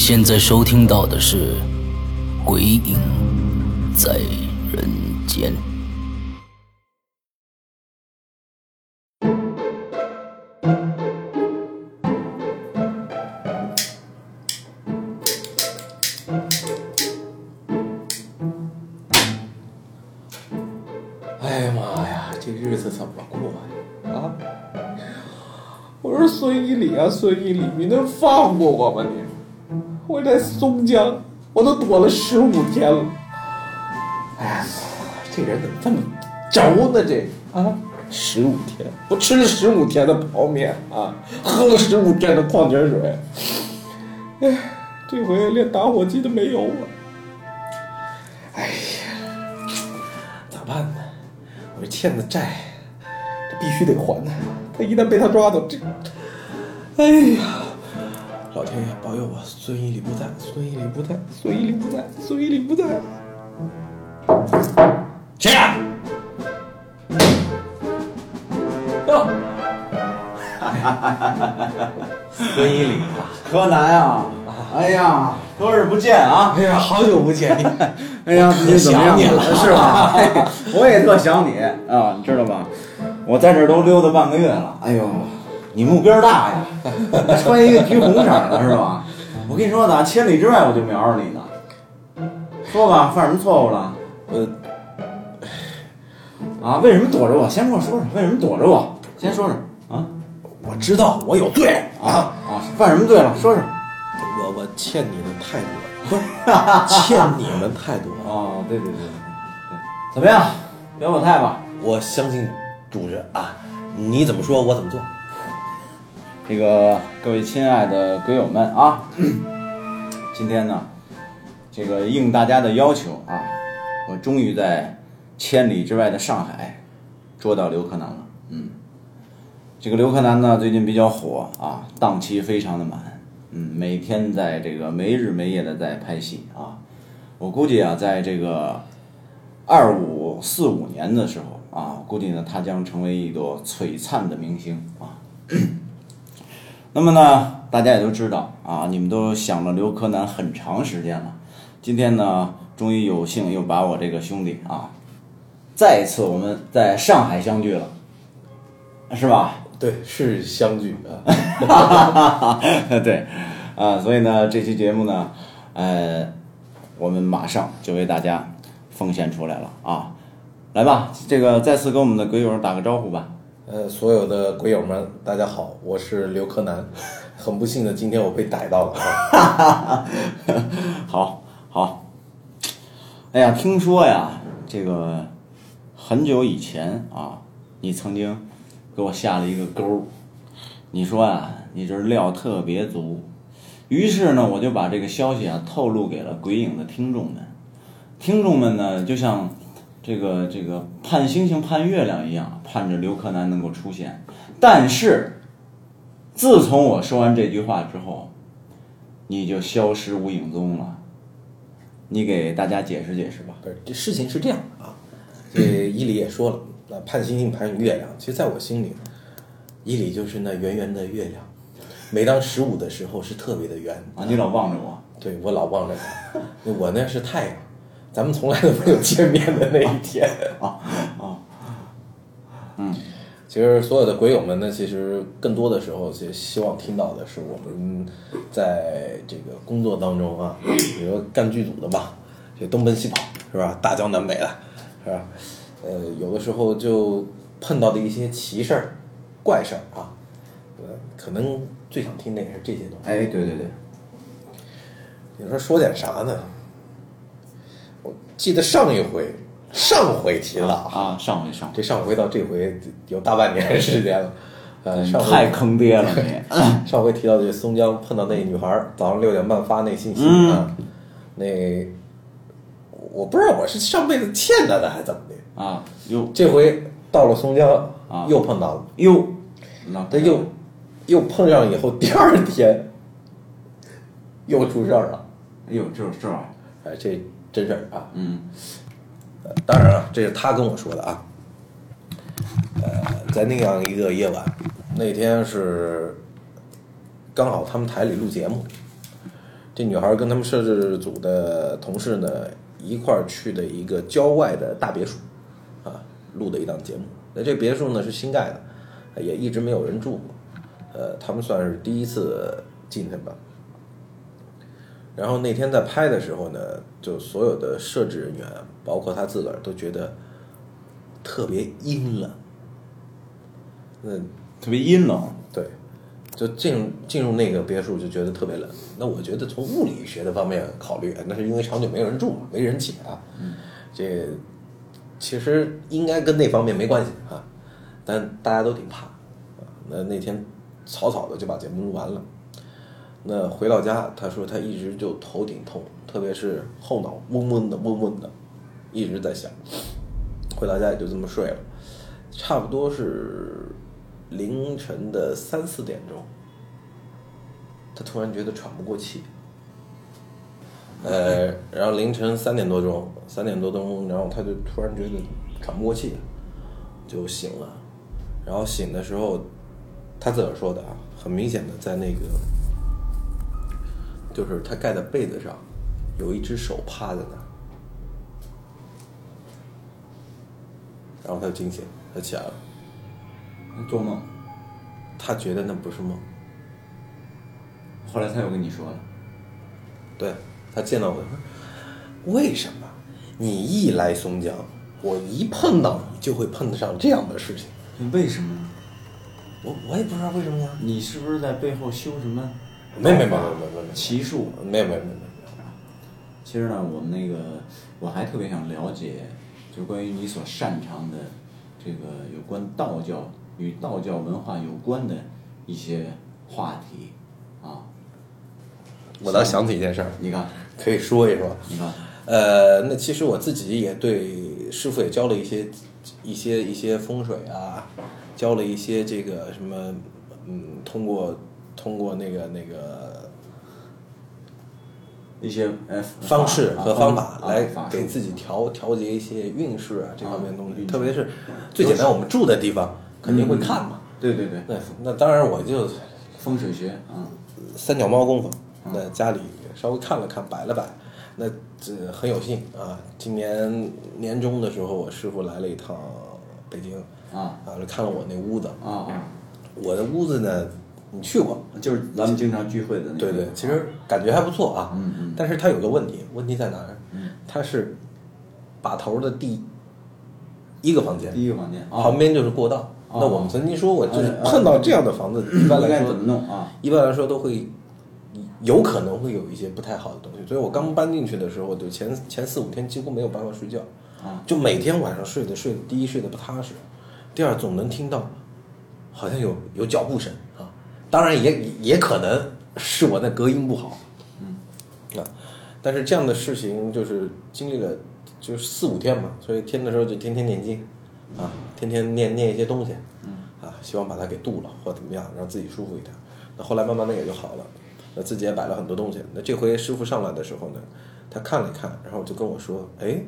现在收听到的是《鬼影在人间》。哎呀妈呀，这日子怎么过呀？啊！我说孙一礼啊，孙一礼，你能放过我吗你？我在松江，我都躲了十五天了。哎呀，这人怎么这么轴呢？这啊，十五天，我吃了十五天的泡面啊，喝了十五天的矿泉水。哎，这回连打火机都没有了。哎呀，咋办呢？我这欠的债，这必须得还呢。他一旦被他抓走，这，哎呀，老天爷保佑我，孙一礼不在，孙一礼不在，孙一礼不在，孙一礼不在。谁呀？哟，孙一礼啊，柯南啊，哎呀，多日不见啊！哎呀，好久不见你，哎呀，你怎么样想你了是吧？哎我也特想你啊，你知道吧？我在这都溜达半个月了，哎呦，你目标大呀，穿一个橘红色的是吧？我跟你说呢，千里之外我就瞄着你呢。说吧，犯什么错误了？呃，啊，为什么躲着我？先跟我说说，为什么躲着我？先说说啊我知道我有罪啊，啊，犯什么罪了？说说。我我欠你的太多了，不 是欠你们太多了。哦，对对对对对，怎么样？表表态吧。我相信主人啊，你怎么说我怎么做。这个各位亲爱的鬼友们啊，今天呢，这个应大家的要求啊，我终于在千里之外的上海捉到刘柯南了。嗯，这个刘柯南呢最近比较火啊，档期非常的满，嗯，每天在这个没日没夜的在拍戏啊。我估计啊，在这个二五四五年的时候啊，估计呢他将成为一朵璀璨的明星啊。那么呢，大家也都知道啊，你们都想了刘柯南很长时间了。今天呢，终于有幸又把我这个兄弟啊，再一次我们在上海相聚了，是吧？对，是相聚啊。对，啊，所以呢，这期节目呢，呃，我们马上就为大家奉献出来了啊！来吧，这个再次跟我们的鬼友打个招呼吧。呃，所有的鬼友们，大家好，我是刘柯南。很不幸的，今天我被逮到了啊。好，好。哎呀，听说呀，这个很久以前啊，你曾经给我下了一个钩。你说啊，你这料特别足。于是呢，我就把这个消息啊透露给了鬼影的听众们。听众们呢，就像这个这个盼星星盼月亮一样，盼着刘柯南能够出现。但是，自从我说完这句话之后，你就消失无影踪了。你给大家解释解释吧。不是，这事情是这样的啊。这伊犁也说了，那盼星星盼月亮，其实在我心里，伊犁就是那圆圆的月亮。每当十五的时候是特别的圆啊，你老望着我。对我老望着他，我那是太阳，咱们从来都没有见面的那一天 啊啊，嗯，其实所有的鬼友们呢，其实更多的时候，其实希望听到的是我们在这个工作当中啊，比如说干剧组的吧，这东奔西跑是吧？大江南北的，是吧？呃，有的时候就碰到的一些奇事儿、怪事儿啊，呃，可能最想听的也是这些东西。哎，对对对，你说说点啥呢？我记得上一回，上回提了。啊，啊，上回上回。这上回到这回有大半年时间了。呃，上回太坑爹了你。上回提到这松江碰到那女孩，早上六点半发那信息、嗯。啊，那我不知道我是上辈子欠她的还是怎么的，啊，又。这回到了松江啊。又碰到了，又，那这又又碰上以后，第二天又出事儿了，哎呦，这这玩意儿，哎，这真事儿啊。嗯呃当然了，这是他跟我说的啊。呃，在那样一个夜晚，那天是刚好他们台里录节目，这女孩跟他们摄制组的同事呢一块儿去的一个郊外的大别墅，啊，录的一档节目。那这别墅呢是新盖的，也一直没有人住过，呃，他们算是第一次进去吧。然后那天在拍的时候呢，就所有的摄制人员，包括他自个儿，都觉得特别阴冷。那特别阴冷。对，就进入进入那个别墅就觉得特别冷。那我觉得从物理学的方面考虑，那是因为长久没有人住嘛，没人气啊。这其实应该跟那方面没关系啊，但大家都挺怕。啊那那天草草的就把节目录完了。那回到家，他说他一直就头顶痛，特别是后脑嗡嗡的嗡嗡的，一直在响。回到家也就这么睡了，差不多是凌晨的三四点钟，他突然觉得喘不过气。呃，然后凌晨三点多钟，三点多钟，然后他就突然觉得喘不过气，就醒了。然后醒的时候，他自个儿说的啊，很明显的在那个，就是他盖的被子上，有一只手趴在那儿。然后他就惊醒，他起来了，做梦。他觉得那不是梦，后来他又跟你说了，对他见到我说，为什么你一来松江，我一碰到你就会碰得上这样的事情？为什么呢？我我也不知道为什么呀。你是不是在背后修什么？没没没没没没没奇术？没有没有没有没有。其实呢，我们那个我还特别想了解，就关于你所擅长的这个有关道教与道教文化有关的一些话题啊。我倒想起一件事儿，你看，可以说一说。你看，呃，那其实我自己也对师傅也教了一些一些一些风水啊，教了一些这个什么，嗯，通过通过那个那个一些呃方式和方法啊来给自己调调节一些运势啊这方面东西，啊特别是最简单，我们住的地方肯定会看嘛。对对对，那那当然我就风水学啊，三脚猫功夫，那家里稍微看了看，摆了摆，那这很有幸啊。今年年终的时候，我师傅来了一趟北京啊。啊，看了我那屋子。啊啊，我的屋子呢，你去过？就是咱们经常聚会的那个。对对，其实感觉还不错啊。嗯嗯但是它有个问题，问题在哪儿？它是把头的第一个房间，第一个房间啊，旁边就是过道。哦那我们曾经说过，就是碰到这样的房子，一般来说怎么弄啊？一般来说都会有可能会有一些不太好的东西，所以我刚搬进去的时候，就前前四五天几乎没有办法睡觉，啊就每天晚上睡的睡第一睡得不踏实，第二总能听到好像有有脚步声啊，当然也也可能是我那隔音不好，嗯啊，但是这样的事情就是经历了就是四五天嘛，所以听的时候就天天念经啊，天天念念一些东西，啊，希望把它给渡了或怎么样，让自己舒服一点。那后来慢慢的也就好了，那自己也摆了很多东西。那这回师傅上来的时候呢，他看了一看，然后就跟我说：“哎，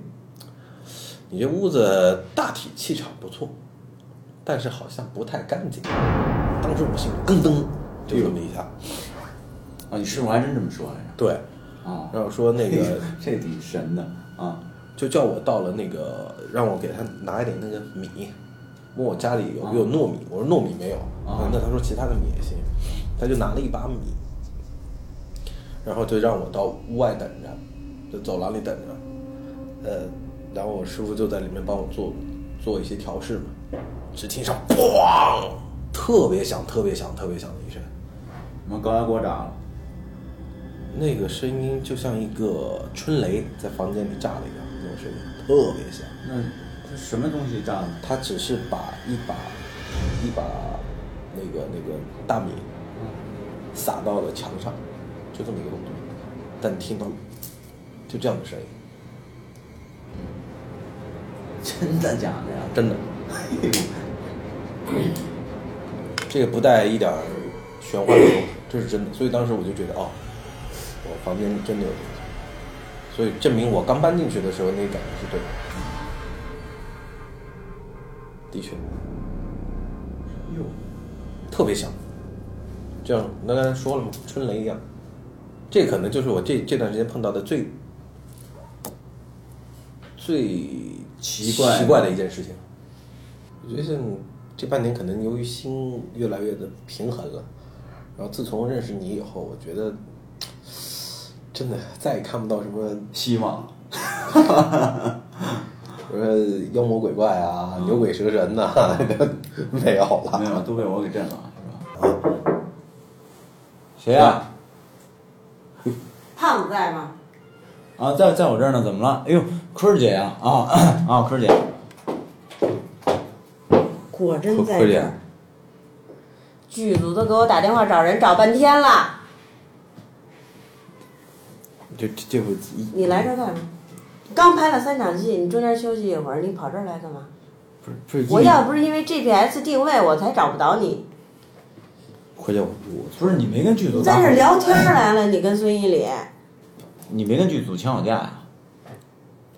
你这屋子大体气场不错，但是好像不太干净。”当时我心里咯噔就这么一下，啊，你师傅还真这么说来着？对，啊，然后说那个 这挺神的啊。就叫我到了那个，让我给他拿一点那个米，问我家里有没有糯米，我说糯米没有，啊那他说其他的米也行，他就拿了一把米，然后就让我到屋外等着，就走廊里等着，呃，然后我师傅就在里面帮我做做一些调试嘛，只听上咣，特别响、特别响、特别响的一声，我们高压锅炸了。那个声音就像一个春雷在房间里炸了一样，那种声音特别响。那这什么东西炸的？他只是把一把一把那个那个大米撒到了墙上，就这么一个动作，但你听到了，就这样的声音，真的假的呀？真的，这个不带一点儿玄幻的东西，这是真的。所以当时我就觉得，哦，我房间真的有东西，所以证明我刚搬进去的时候那个感觉是对的，的确。哟，特别响，这样那刚才说了嘛，春雷一样，这可能就是我这这段时间碰到的最最奇怪奇怪的一件事情。我觉得像这半年可能由于心越来越的平衡了，然后自从认识你以后，我觉得真的再也看不到什么希望。什么妖魔鬼怪啊、牛鬼蛇神呐、没有了。没有，都被我给震了，是吧？谁呀、胖子在吗？啊？在在我这儿呢，怎么了？哎呦，坤儿姐呀、啊，啊坤儿姐，果真在。剧组都给我打电话找人找半天了，这这这回你来这儿干嘛？刚拍了三场戏，你中间休息一会儿，你跑这儿来干嘛？不是不是我要不是因为 GPS 定位，我才找不着你。回见我我不是你没跟剧组在这儿聊天儿来了，你跟孙一礼，你没跟剧组请好假呀？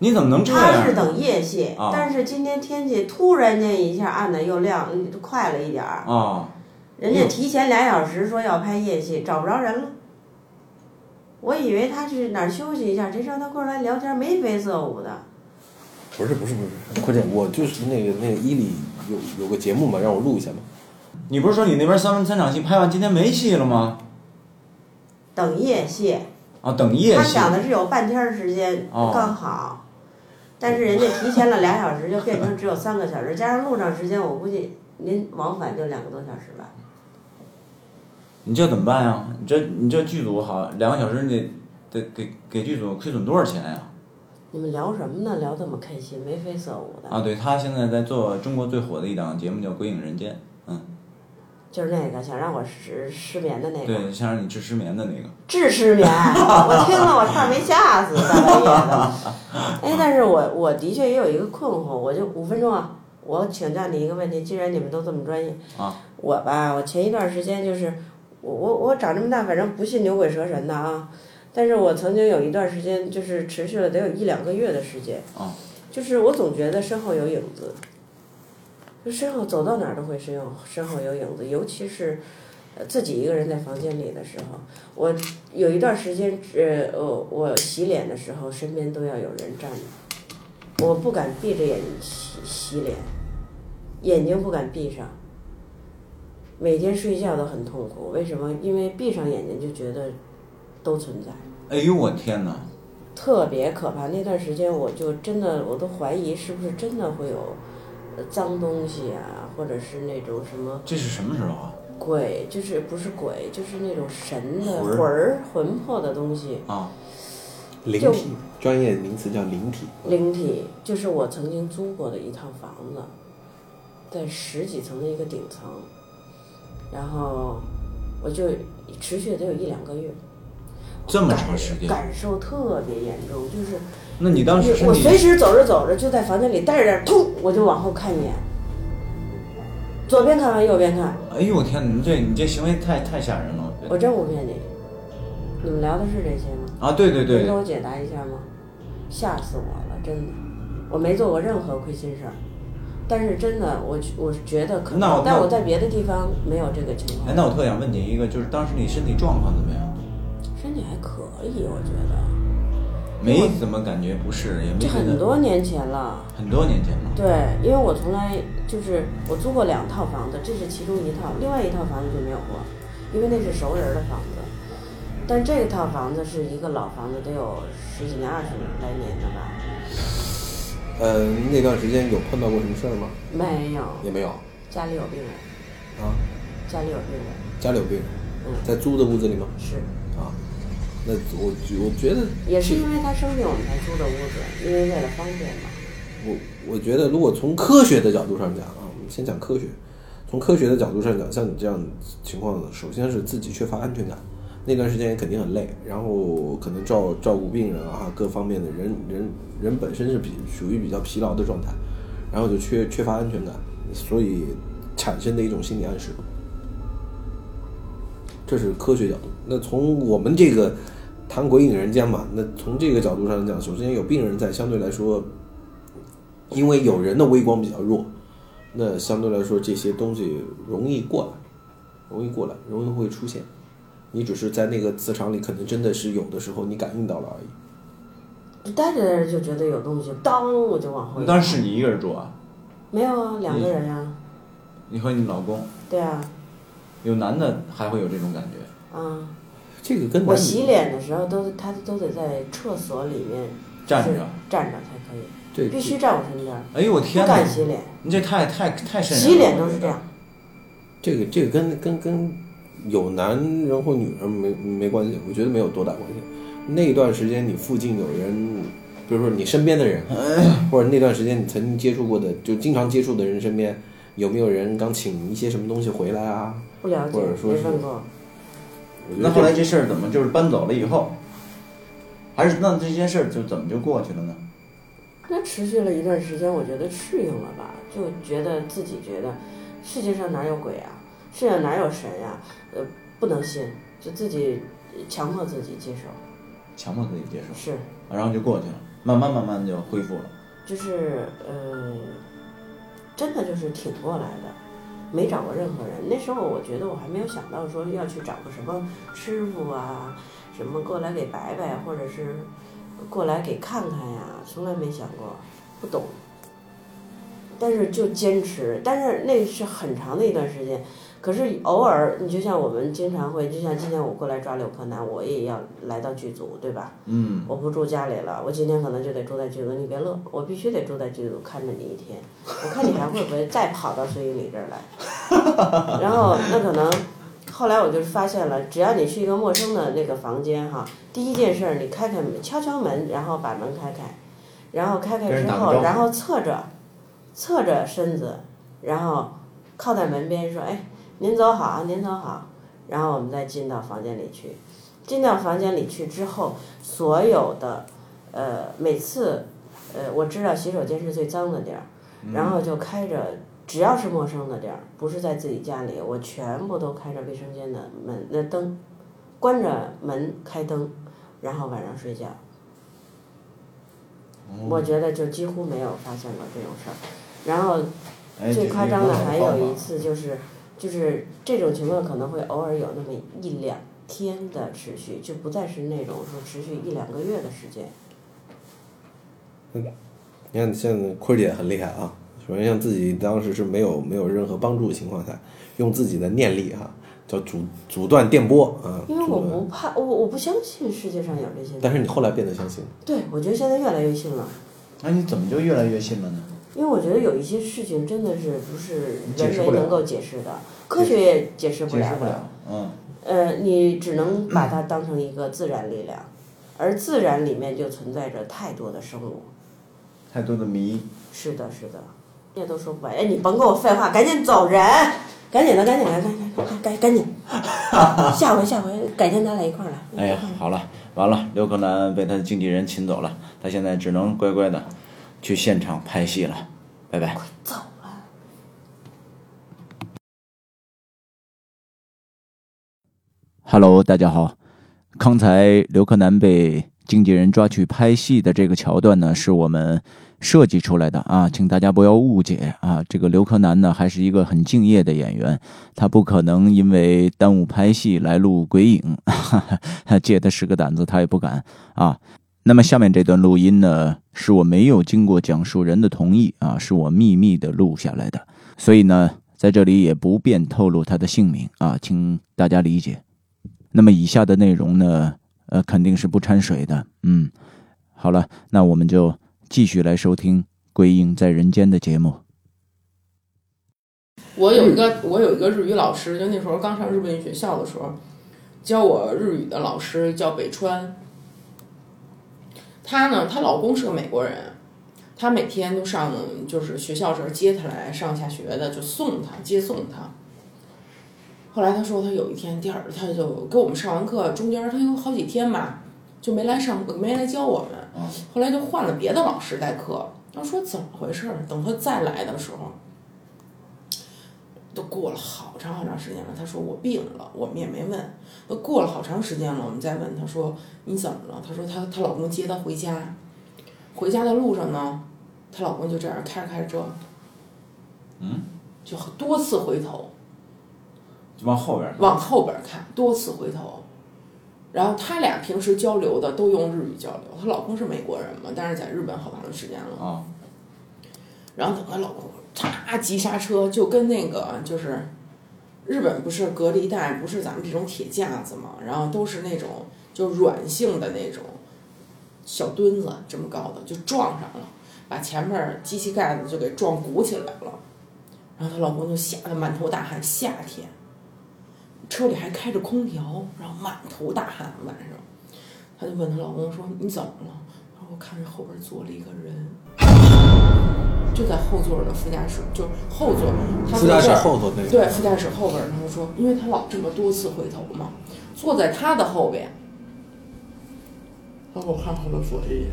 你怎么能这样？他是等夜戏，啊但是今天天气突然间一下暗的又亮，快了一点儿。啊，人家提前俩小时说要拍夜戏，找不着人了。我以为他去哪儿休息一下，谁知道他过来聊天，眉飞色舞的。不是不是不是，快点，我就是那个那个伊里有有个节目嘛，让我录一下嘛。你不是说你那边三三场戏拍完，今天没戏了吗？等夜戏，啊，等夜戏。他想的是有半天时间哦刚好，但是人家提前了俩小时，就变成只有三个小时，加上路上时间，我估计您往返就两个多小时吧。你这怎么办呀？你这你这剧组好两个小时，你得得给给剧组亏损多少钱呀？你们聊什么呢？聊这么开心，眉飞色舞的。啊，对他现在在做中国最火的一档节目叫《鬼影人间》，嗯，就是那个想让我失失眠的那个。对，想让你治失眠的那个。治失眠，我听了我差点没吓死，大半夜的。哎，但是我我的确也有一个困惑，我就五分钟啊，我请教你一个问题，既然你们都这么专业，啊，我吧，我前一段时间就是，我我我长这么大，反正不信牛鬼蛇神的啊，但是我曾经有一段时间就是持续了得有一两个月的时间，啊，就是我总觉得身后有影子，就身后走到哪儿都会身后身后有影子，尤其是。呃，自己一个人在房间里的时候，我有一段时间，呃，我我洗脸的时候，身边都要有人站着，我不敢闭着眼洗洗脸，眼睛不敢闭上，每天睡觉都很痛苦。为什么？因为闭上眼睛就觉得都存在，哎呦我天哪！特别可怕。那段时间我就真的我都怀疑是不是真的会有呃脏东西啊，或者是那种什么这是什么时候啊？鬼，就是不是鬼，就是那种神的魂儿魂魄的东西。啊，灵体，专业名词叫灵体。灵体就是我曾经租过的一套房子，在十几层的一个顶层，然后我就持续得有一两个月，这么长时间？感受特别严重，就是那你当时身我随时走着走着就在房间里待着待着，突我就往后看一眼，左边看完右边看，哎呦我天哪！你这你这行为太太吓人了，我。真不骗你，你们聊的是这些吗？啊，对对对能给，我解答一下吗？吓死我了，真的，我没做过任何亏心事儿，但是真的，我我觉得可能，但我在别的地方没有这个情况。哎，那我特想问你一个，就是当时你身体状况怎么样？身体还可以，我觉得，没怎么感觉不是，也没这很多年前了。很多年前了。对，因为我从来就是我租过两套房子，这是其中一套，另外一套房子就没有过，因为那是熟人的房子。但这套房子是一个老房子，得有十几年、二十来年的吧？呃，那段时间有碰到过什么事儿吗？没有，也没有。家里有病人，啊，家里有病人。家里有病人。嗯在租的屋子里吗？是，啊，那我我觉得也是因为他生病我们才租的屋子，因为为了方便嘛。我我觉得，如果从科学的角度上讲啊，我们先讲科学。从科学的角度上讲，像你这样情况，首先是自己缺乏安全感，那段时间也肯定很累，然后可能照照顾病人啊，各方面的人人人本身是比属于比较疲劳的状态，然后就缺缺乏安全感，所以产生的一种心理暗示。这是科学角度。那从我们这个谈鬼影人间嘛，那从这个角度上讲，首先有病人在，相对来说，因为有人的微光比较弱，那相对来说这些东西容易过来，容易过来，容易会出现。你只是在那个磁场里，可能真的是有的时候你感应到了而已。就待着待着就觉得有东西，当我就往后当时是你一个人住啊？没有啊，两个人呀、你和你老公对啊，有男的还会有这种感觉？啊，这个跟我洗脸的时候都他都得在厕所里面站着站着才可以，这必须站我身边，哎呦我不天哪敢！洗脸，你这太太太瘆人了。洗脸都是这样。这个这个跟跟跟有男人或女人没没关系，我觉得没有多大关系。那段时间你附近有人，比如说你身边的人，或者那段时间你曾经接触过的，就经常接触的人身边，有没有人刚请一些什么东西回来啊？不了解或者，说是没问过。那后来这事儿怎么就是搬走了以后，还是那这件事儿就怎么就过去了呢？那持续了一段时间，我觉得适应了吧，就觉得自己觉得世界上哪有鬼啊，世界上哪有神呀、呃，不能信，就自己强迫自己接受，强迫自己接受，是，然后就过去了，慢慢慢慢就恢复了。就是呃，真的就是挺过来的，没找过任何人。那时候我觉得我还没有想到说要去找个什么师傅啊，什么过来给摆摆，或者是过来给看看呀，从来没想过，不懂。但是就坚持，但是那是很长的一段时间。可是偶尔，你就像我们经常会，就像今天我过来抓柳柯南，我也要来到剧组，对吧？嗯，我不住家里了，我今天可能就得住在剧组，你别乐，我必须得住在剧组看着你一天，我看你还会不会再跑到孙一礼这儿来。然后那可能，后来我就发现了，只要你去一个陌生的那个房间哈，第一件事儿你开开门，敲敲门，然后把门开开，然后开开之后，然后侧着，侧着身子，然后靠在门边说，哎，您走好，您走好，然后我们再进到房间里去。进到房间里去之后，所有的，呃，每次，呃，我知道洗手间是最脏的地儿，然后就开着，只要是陌生的地儿，不是在自己家里，我全部都开着卫生间的门的灯，关着门开灯，然后晚上睡觉。我觉得就几乎没有发现过这种事儿，然后哎，最夸张的还有一次，就是，就是这种情况可能会偶尔有那么一两天的持续，就不再是那种说持续一两个月的时间。你看，现在坤儿姐很厉害啊。首先，像自己当时是没有没有任何帮助的情况下，用自己的念力哈、叫阻阻断电波啊。因为我不怕，我我不相信世界上有这些。但是你后来变得相信，对，我觉得现在越来越信了，那你怎么就越来越信了呢？因为我觉得有一些事情真的是不是人解释不了为能够解释的，科学也解释不了的。解释不了，嗯，呃，你只能把它当成一个自然力量，而自然里面就存在着太多的生物。太多的谜。是的，是的，你也都说不完，哎，你甭跟我废话，赶紧走人，赶紧的，赶紧的，赶紧赶赶赶紧，下回下回改天咱俩一块儿来。哎呀，好了，完了，刘克南被他的经纪人请走了，他现在只能乖乖的去现场拍戏了，拜拜。走了。Hello，大家好。刚才刘柯南被经纪人抓去拍戏的这个桥段呢，是我们设计出来的啊，请大家不要误解啊。这个刘柯南呢，还是一个很敬业的演员，他不可能因为耽误拍戏来录鬼影，哈 哈借他十个胆子他也不敢啊。那么下面这段录音呢，是我没有经过讲述人的同意啊，是我秘密的录下来的，所以呢，在这里也不便透露他的姓名啊，请大家理解。那么以下的内容呢，呃，肯定是不掺水的。嗯，好了，那我们就继续来收听《鬼影在人间》的节目。我有一个我有一个日语老师，就那时候刚上日本语学校的时候，教我日语的老师叫北川。她呢，她老公是个美国人，她每天都上就是学校这儿接她来上下学的，就送她接送她。后来她说，她有一天第二，她就给我们上完课，中间她有好几天吧，就没来上没来教我们。嗯后来就换了别的老师代课。她说怎么回事儿？等她再来的时候，都过了好长好长时间了。她说我病了，我们也没问。都过了好长时间了，我们再问她说你怎么了？她说她她老公接她回家，回家的路上呢，她老公就这样开着开着车，嗯，就多次回头就往后边儿往后边看，多次回头。然后他俩平时交流的都用日语交流，她老公是美国人嘛，但是在日本好长时间了。啊，然后等她老公嚓急刹车，就跟那个就是日本不是隔离带，不是咱们这种铁架子嘛，然后都是那种就软性的那种小墩子这么高的，就撞上了，把前面机器盖子就给撞鼓起来了。然后她老公就吓得满头大汗，夏天车里还开着空调，然后满头大汗，晚上，她就问她老公说：“你怎么了？”然后：“我看着后边坐了一个人。”就在后座的副驾驶，就后座，他副驾驶后头那个，对，副驾驶后边他就说，因为他老这么多次回头嘛，坐在他的后边。他给我看后头坐一眼，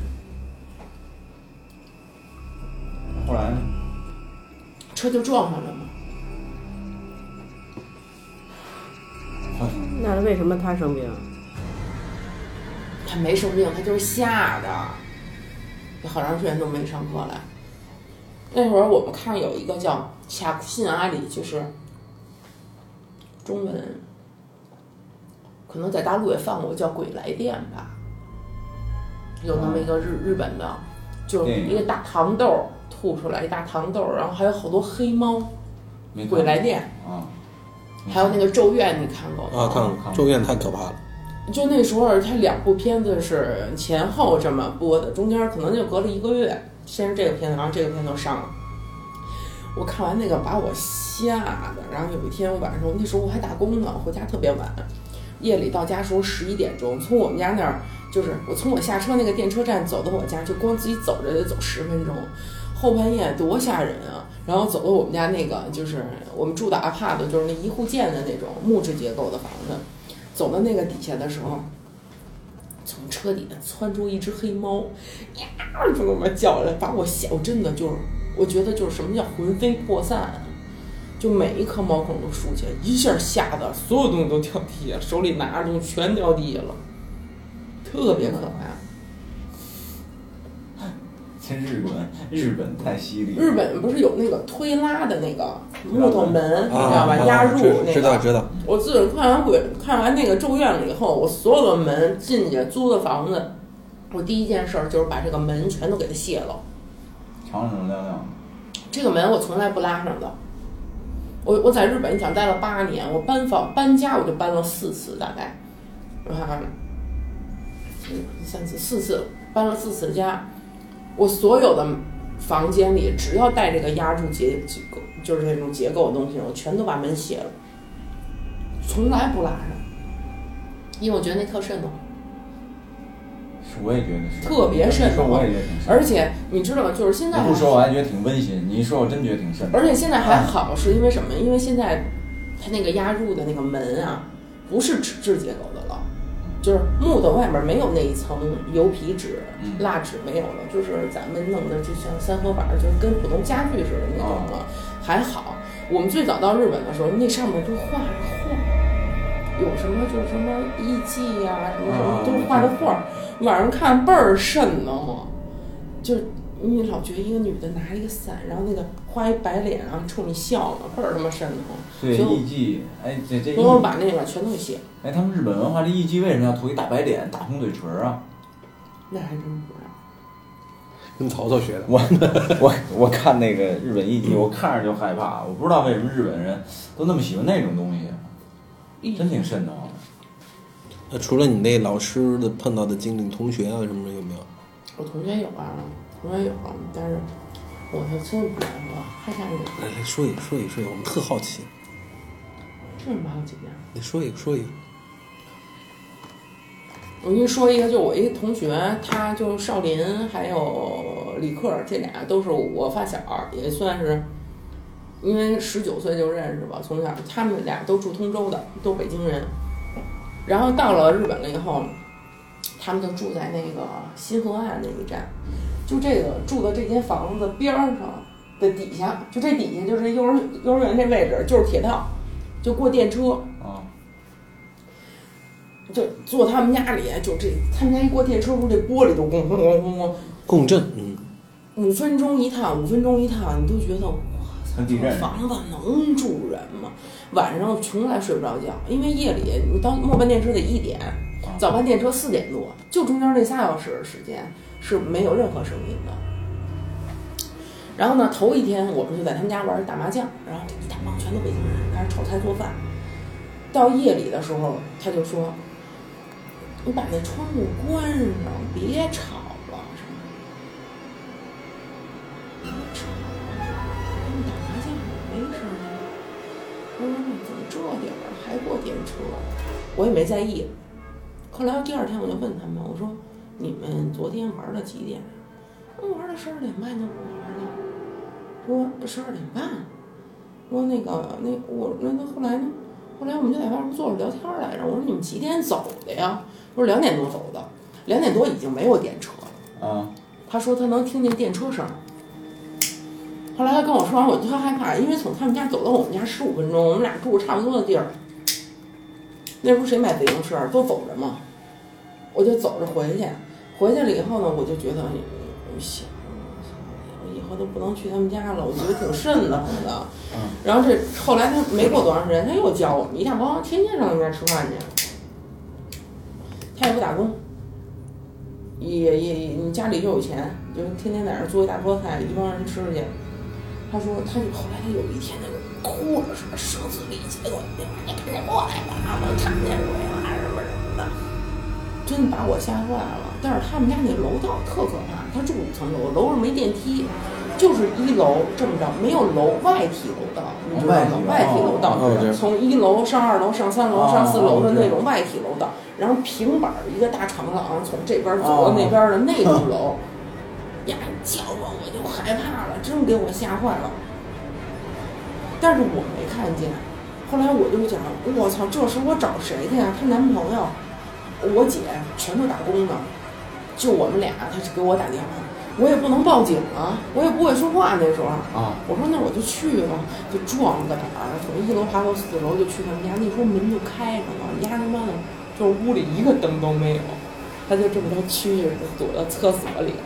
后来呢？车就撞上了嘛。那为什么他生病？他没生病，他就是吓的，好长时间都没上课来。那会儿我们看有一个叫《恰库信阿里》，就是中文，可能在大陆也放过，叫《鬼来电》吧。有那么一个日日本的，就是一个大糖豆儿吐出来一大糖豆儿，然后还有好多黑猫，《鬼来电啊，》，还有那个《咒怨》，你看过吗？啊，看看了《咒怨》太可怕了，就那时候，他两部片子是前后这么播的，中间可能就隔了一个月，先是这个片子，然后这个片子上了。我看完那个把我吓的，然后有一天晚上，那时候我还打工呢，回家特别晚，夜里到家时候十一点钟，从我们家那儿就是我从我下车那个电车站走到我家，就光自己走着得走十分钟，后半夜多吓人啊！然后走到我们家那个就是我们住的阿帕的就是那一户建的那种木质结构的房子，走到那个底下的时候，从车底下窜出一只黑猫，呀，就那么叫来，把我吓，我真的就是，我觉得就是什么叫魂飞魄散，就每一颗毛孔都竖起来，一下吓得所有东西都掉地下，手里拿着东西全掉地下了，特别可怕。这日本日本太犀利。日本不是有那个推拉的那个木头门，你知道啊吧？压入知那个。知道知道，我自从看完鬼看完那个《咒怨》了以后，我所有的门进去租的房子，我第一件事儿就是把这个门全都给它卸了。长长亮亮，这个门我从来不拉上的。我我在日本你想待了八年，我搬房搬家我就搬了四次大概，啊，三次四次搬了四次家，我所有的房间里只要带这个压住结结构，就是那种结构的东西，我全都把门卸了，从来不拉上，因为我觉得那特瘆得慌。是我也觉得是，特别瘆你说我也觉得挺瘆。而且你知道吗？就是现在不说我还觉得挺温馨，你一说我真觉得挺瘆。而且现在还好，是因为什么？因为现在它那个压入的那个门啊，不是纸质结构就是木头外面没有那一层油皮纸、嗯蜡纸没有了，就是咱们弄的就像三合板儿，就是跟普通家具似的那种了。还好，我们最早到日本的时候，那上面都画着画，有什么就是什么艺伎呀、什么什么啊都是画着画儿，晚上看倍儿瘆得慌，就是。你老觉得一个女的拿一个伞，然后那个画一白脸啊，冲你笑呢，倍儿他妈瘆得慌。对艺妓，哎，这这我我艺，把那个全都给卸，哎，他们日本文化这艺妓为什么要涂一大白脸、大红嘴唇啊？那还真不知道。跟曹操学的。我我我看那个日本艺妓，我看着就害怕，我不知道为什么日本人都那么喜欢那种东西，真挺瘆得慌的。那除了你那老师的碰到的经历，同学啊什么的有没有？我同学有啊，同学有啊，但是我就真不敢说，害怕人。来来说一个，说一个，说一个，我们特好奇。这什么好几遍？你说一个，说一个。我跟你说一个，就我一个同学，他就少林还有李克这俩都是我发小，也算是，因为十九岁就认识吧，从小他们俩都住通州的，都北京人。然后到了日本了以后，他们就住在那个新河岸那一站，就这个住的这间房子边儿上的底下，就这底下就是幼儿幼儿园这位置，就是铁道，就过电车。啊，就坐他们家里，就这他们家一过电车，不是这玻璃都咣咣咣咣咣，共振，嗯，五分钟一趟，五分钟一趟，你都觉得哇操，跟地震似的房子能住人吗？晚上从来睡不着觉，因为夜里你到末班电车得一点，早班电车四点多，就中间那仨小时的时间是没有任何声音的。然后呢，头一天我们就在他们家玩打麻将，然后这一大帮全都北京人开始炒菜做饭。到夜里的时候，他就说：“你把那窗户关上，别吵了。”什么？别吵了，我们打麻将没声儿。我说：“怎么这点儿还过电车？”我也没在意。后来第二天我就问他们，我说：“你们昨天玩到几点？”我玩到十二点半就不玩了。说十二点半。说那个那我那那后来呢？后来我们就在外面坐着聊天儿来着。我说你们几点走的呀？我说两点多走的，两点多已经没有电车了。啊，他说他能听见电车声。后来他跟我说完，我就特害怕，因为从他们家走到我们家十五分钟，我们俩住差不多的地儿。那时候谁买自行车都走着嘛，我就走着回去。回去了以后呢，我就觉得，我想，我以后都不能去他们家了，我觉得挺瘆得慌的。然后这后来他没过多长时间，他又教我们一大帮，天天上他们家吃饭去。他也不打工，也也你家里又有钱，就天天在那儿做一大桌菜，一帮人吃去。他说，他就后来他有一天那个哭了什么，声嘶力竭的，你赶紧过来吧，我看见鬼了什么什么的，真把我吓坏了。但是他们家那楼道特可怕，他住五层楼，楼上没电梯，就是一楼这么着，没有楼外体楼道，你知道吗？外体楼道从一楼上二楼上三楼哦上四楼的那种外体楼道，然后平板儿一个大长廊，从这边走到那边的那栋楼，呀叫我我就害怕了，真给我吓坏了。但是我没看见，后来我就想，我操，这时候我找谁去呀？她男朋友，我姐全都打工呢，就我们俩，他是给我打电话，我也不能报警啊，我也不会说话那时候。啊，我说那我就去吧，就壮个胆儿，从一楼爬到四楼就去他们家。那时候门就开着呢，丫他妈的，就是屋里一个灯都没有，他就这么着蛐蛐的躲到厕所里，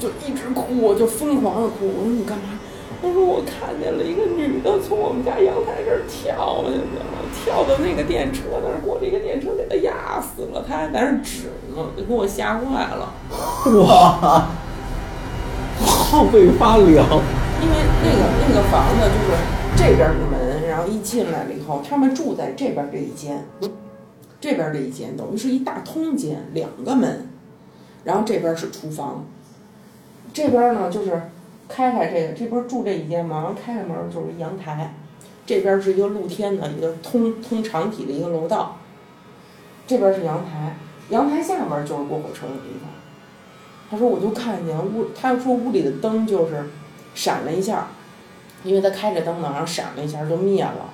就一直哭，就疯狂的哭。我说你干嘛？我说我看见了一个女的从我们家阳台这儿跳下去了，跳到那个电车那儿，过了一个电车给她压死了，她还在那儿指呢，就给我吓坏了。哇，后背发凉。因为那个那个房子就是这边的门，然后一进来了以后，他们住在这边这一间，这边这一间等于是一大通间，两个门，然后这边是厨房，这边呢就是开开这个，这不是住这一间吗，然后开开门就是阳台，这边是一个露天的一个通通长体的一个楼道，这边是阳台，阳台下面就是过火车的地方。他说我就看见屋，他说屋里的灯就是闪了一下，因为他开着灯呢，然后闪了一下就灭了，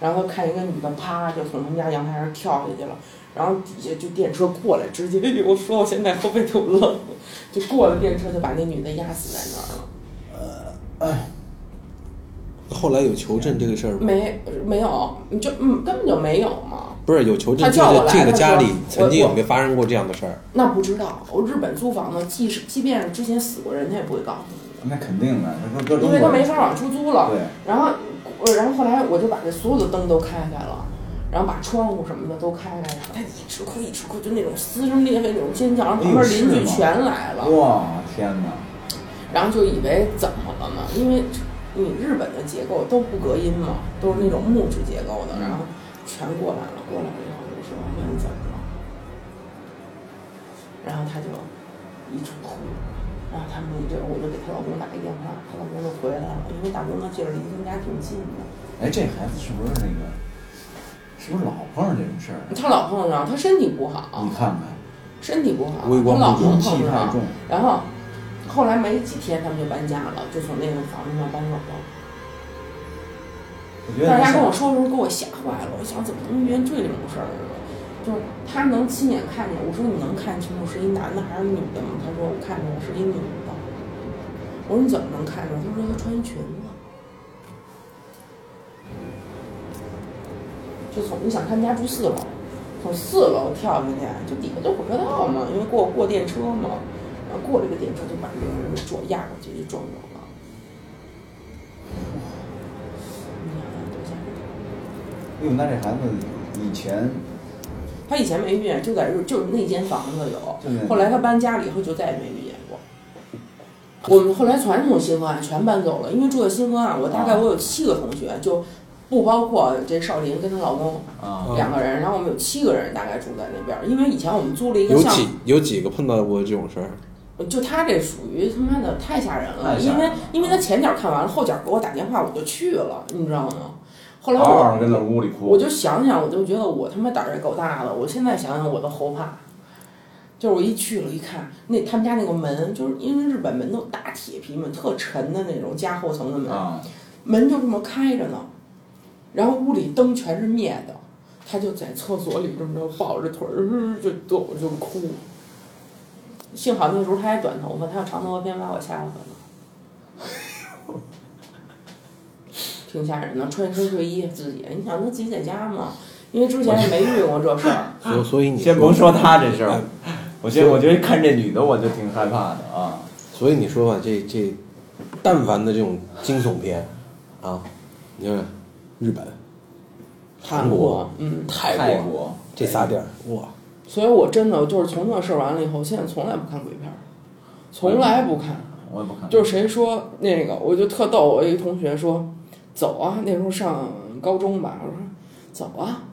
然后看一个女的啪就从他们家阳台上跳下去了，然后底下就电车过来，直接我说我现在后背都冷，就过了电车就把那女的压死在那儿了。后来有求证这个事儿吗？没没有，你就嗯根本就没有嘛。不是有求证，就他叫我来是这个家里曾经有没有发生过这样的事儿？那不知道，我日本租房子，即使即便是之前死过人，他也不会告诉你那肯定的，因为他没法往出租了。对，然后，我然后后来我就把这所有的灯都开开了，然后把窗户什么的都开开，了他一直哭一直哭，就那种撕声裂肺那种尖叫，然后旁边邻居全来了，哇，天哪！然后就以为怎么了呢？因为你日本的结构都不隔音嘛，都是那种木质结构的，然后全过来了，过来了以后就说问怎么了，然后他就一直哭。然后他们这我就给她老公打一电话，她老公就回来了，因为打工的地儿离他们家挺近的。哎，这孩子是不是那个是不是老碰上这种事儿？他老碰上，他身体不好你，看看，身体不好，微光他老能不足碰上然后后来没几天，他们就搬家了，就从那个房子上搬走了。我觉得但是他跟我说的时候给我吓坏了，我想怎么能遇见这种事儿呢？就是他能亲眼看见，我说你能看清楚是一男的还是女的吗？他说我看着是一女的。我说你怎么能看出来？他说他穿一裙子。就从你想他们家住四楼，从四楼跳下去，就底下就火车道嘛，因为过过电车嘛，然后过了一个点车就把这个人给撞压过去，就撞走了。你想想多吓人！哎呦，那这孩子以前他以前没遇见，就在日就是那间房子有，后来他搬家了以后就再也没遇见过。我们后来全从新河岸全搬走了，因为住在新河岸，我大概我有七个同学，就不包括这少林跟她老公啊，两个人，然后我们有七个人大概住在那边儿，因为以前我们租了一个像有几有几个碰到过这种事儿？就他这属于他妈的太吓人了，因为因为他前脚看完了，后脚给我打电话，我就去了，你知道吗？后来嗷我嗷跟那屋里哭，我就想想，我就觉得我他妈胆儿也够大的。我现在想想我都后怕。就是我一去了，一看那他们家那个门，就是因为日本门都大铁皮门，特沉的那种加厚层的门，啊，门就这么开着呢，然后屋里灯全是灭的，他就在厕所里这么着抱着腿儿就抖就哭。幸好那时候他还短头发，他要长头发，别把我吓死了。挺吓人的，穿一身睡衣自己，你想他自己在家嘛？因为之前也没遇过这事儿。所所以你先甭说他这事儿哎，我觉我觉得看这女的我就挺害怕的啊。所以你说吧，这这，但凡的这种惊悚片，啊，你看日本、韩国、嗯，泰国这仨地儿，哇，所以我真的就是从那事儿完了以后，现在从来不看鬼片儿，从来不看。我也不看，就是谁说那个，我就特逗。我一个同学说：“走啊，那时候上高中吧。”我说：“走啊，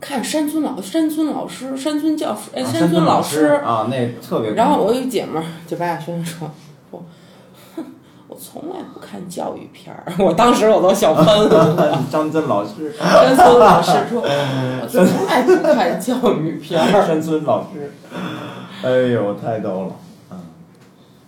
看山村老山村老师、山村教师，哎，啊山村老师啊，那特别。然后我有一姐们儿就白亚轩说：“我，哼，我从来不看教育片儿。”我当时我都笑喷了。张真老师，山村老师说：“ 我从来不看教育片儿。山村老师，哎呦，太逗了。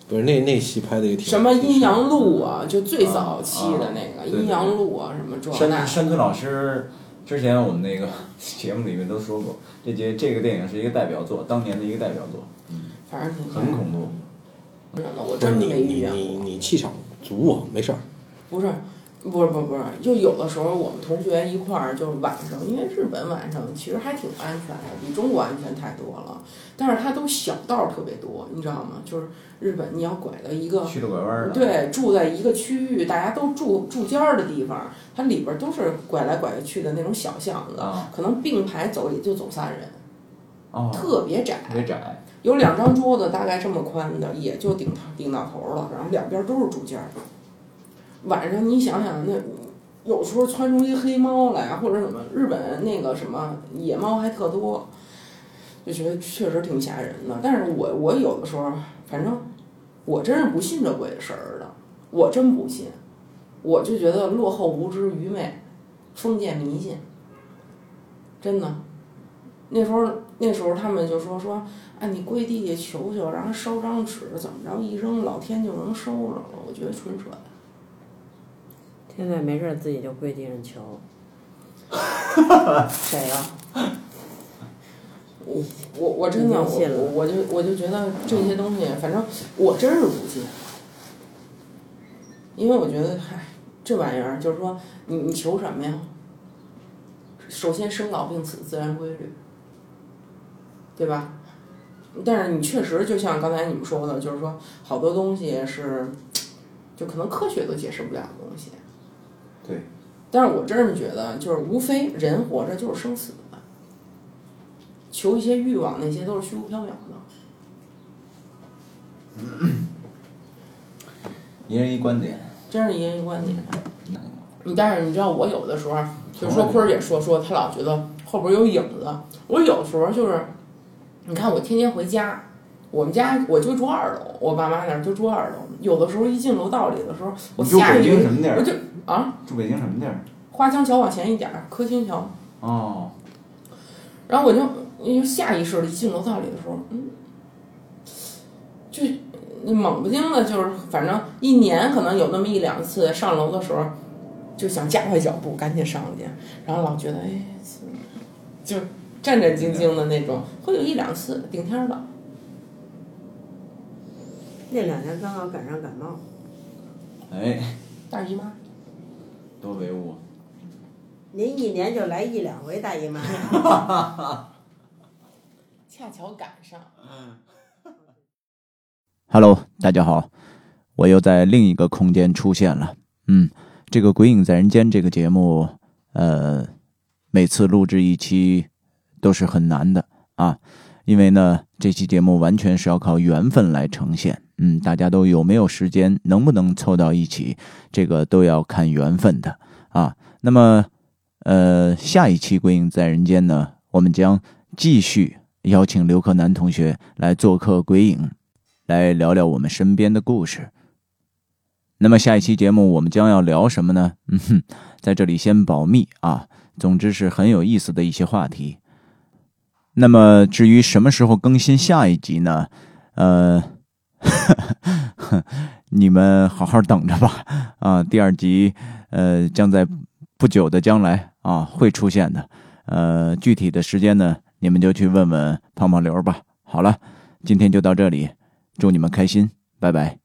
不是那那戏拍的也挺什么阴阳路啊，就最早期的那个阴阳路啊，什么这那山山村老师，之前我们那个节目里面都说过，这节这个电影是一个代表作，当年的一个代表作，嗯反正很恐怖。真的，我真你你没遇见你过。你气场足啊，没事儿。不是，不是，不是，不是，就有的时候我们同学一块儿，就是晚上，因为日本晚上其实还挺安全的，比中国安全太多了。但是它都小道儿特别多，你知道吗？就是日本你要拐到一个。曲了拐弯儿的，对，住在一个区域，大家都住住间儿的地方，它里边儿都是拐来拐去的那种小巷子，啊可能并排走也就走仨人，哦，特别窄。特别窄，有两张桌子，大概这么宽的，也就顶头顶到头了，然后两边都是竹间儿。晚上你想想，那有时候窜出一黑猫来，或者什么，日本那个什么野猫还特多，就觉得确实挺吓人的。但是我我有的时候，反正我真是不信这鬼神儿的，我真不信，我就觉得落后、无知、愚昧、封建迷信，真的。那时候那时候他们就说说，哎，你跪地下求求，然后烧张纸，怎么着一扔，老天就能收着了。我觉得纯扯淡。现在没事儿自己就跪地上求，谁呀、我我我真的我我就我就觉得这些东西，反正我真是不信，因为我觉得，嗨，这玩意儿就是说，你你求什么呀？首先生老病死自然规律，对吧？但是你确实就像刚才你们说的，就是说好多东西是，就可能科学都解释不了的东西。对。但是我真是觉得，就是无非人活着就是生死的，求一些欲望那些都是虚无缥缈的。一人一观点。真是一人一观点。你但是你知道，我有的时候就是说坤儿姐说说，他老觉得后边有影子。我有时候就是，你看我天天回家，我们家我就住二楼，我爸妈那儿就住二楼。有的时候一进楼道里的时候，我你住北京什么地儿我就啊，住北京什么地儿？花江桥往前一点儿，科兴桥。哦，然后我就因为下意识的一进楼道里的时候，嗯，就猛不丁的，就是反正一年可能有那么一两次上楼的时候，就想加快脚步赶紧上去，然后老觉得哎，就战战兢兢的那种，会有一两次顶天儿的。那两年刚好赶上感冒，哎，大姨妈，多唯物。您一年就来一两回大姨妈呀？恰巧赶上。Hello，大家好，我又在另一个空间出现了。嗯，这个《鬼影在人间》这个节目，呃，每次录制一期都是很难的啊，因为呢，这期节目完全是要靠缘分来呈现。嗯，大家都有没有时间，能不能凑到一起，这个都要看缘分的啊。那么，呃，下一期《鬼影在人间》呢，我们将继续邀请刘克南同学来做客《鬼影》。来聊聊我们身边的故事。那么下一期节目我们将要聊什么呢？嗯哼，在这里先保密啊。总之是很有意思的一些话题。那么至于什么时候更新下一集呢？呃，你们好好等着吧。啊，第二集呃将在不久的将来啊会出现的。呃，具体的时间呢，你们就去问问胖胖刘吧。好了，今天就到这里。祝你们开心，拜拜。